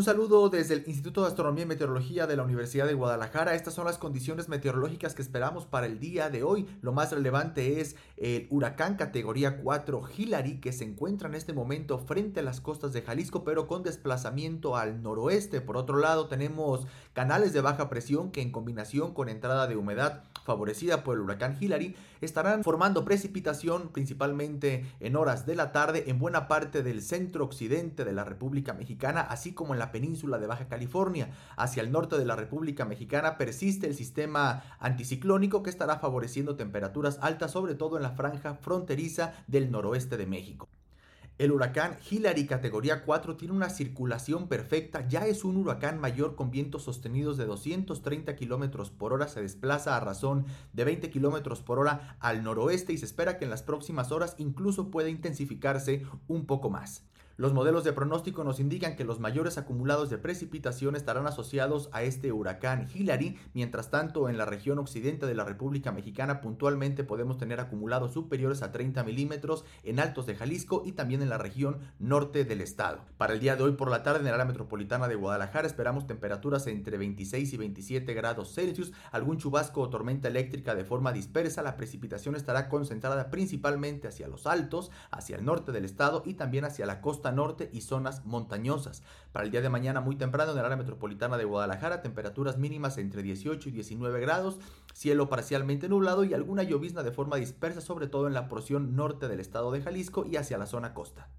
Un saludo desde el Instituto de Astronomía y Meteorología de la Universidad de Guadalajara. Estas son las condiciones meteorológicas que esperamos para el día de hoy. Lo más relevante es el huracán categoría 4 Hillary que se encuentra en este momento frente a las costas de Jalisco pero con desplazamiento al noroeste. Por otro lado tenemos canales de baja presión que en combinación con entrada de humedad favorecida por el huracán Hillary estarán formando precipitación principalmente en horas de la tarde en buena parte del centro occidente de la República Mexicana así como en la península de Baja California. Hacia el norte de la República Mexicana persiste el sistema anticiclónico que estará favoreciendo temperaturas altas, sobre todo en la franja fronteriza del noroeste de México. El huracán Hillary categoría 4 tiene una circulación perfecta, ya es un huracán mayor con vientos sostenidos de 230 kilómetros por hora, se desplaza a razón de 20 kilómetros por hora al noroeste y se espera que en las próximas horas incluso pueda intensificarse un poco más. Los modelos de pronóstico nos indican que los mayores acumulados de precipitación estarán asociados a este huracán Hillary, mientras tanto en la región occidente de la República Mexicana puntualmente podemos tener acumulados superiores a 30 milímetros en altos de Jalisco y también en la región norte del estado. Para el día de hoy por la tarde en el área metropolitana de Guadalajara esperamos temperaturas entre 26 y 27 grados Celsius, algún chubasco o tormenta eléctrica de forma dispersa, la precipitación estará concentrada principalmente hacia los altos, hacia el norte del estado y también hacia la norte y zonas montañosas. Para el día de mañana muy temprano en el área metropolitana de Guadalajara, temperaturas mínimas entre 18 y 19 grados, cielo parcialmente nublado y alguna llovizna de forma dispersa, sobre todo en la porción norte del estado de Jalisco y hacia la zona costa.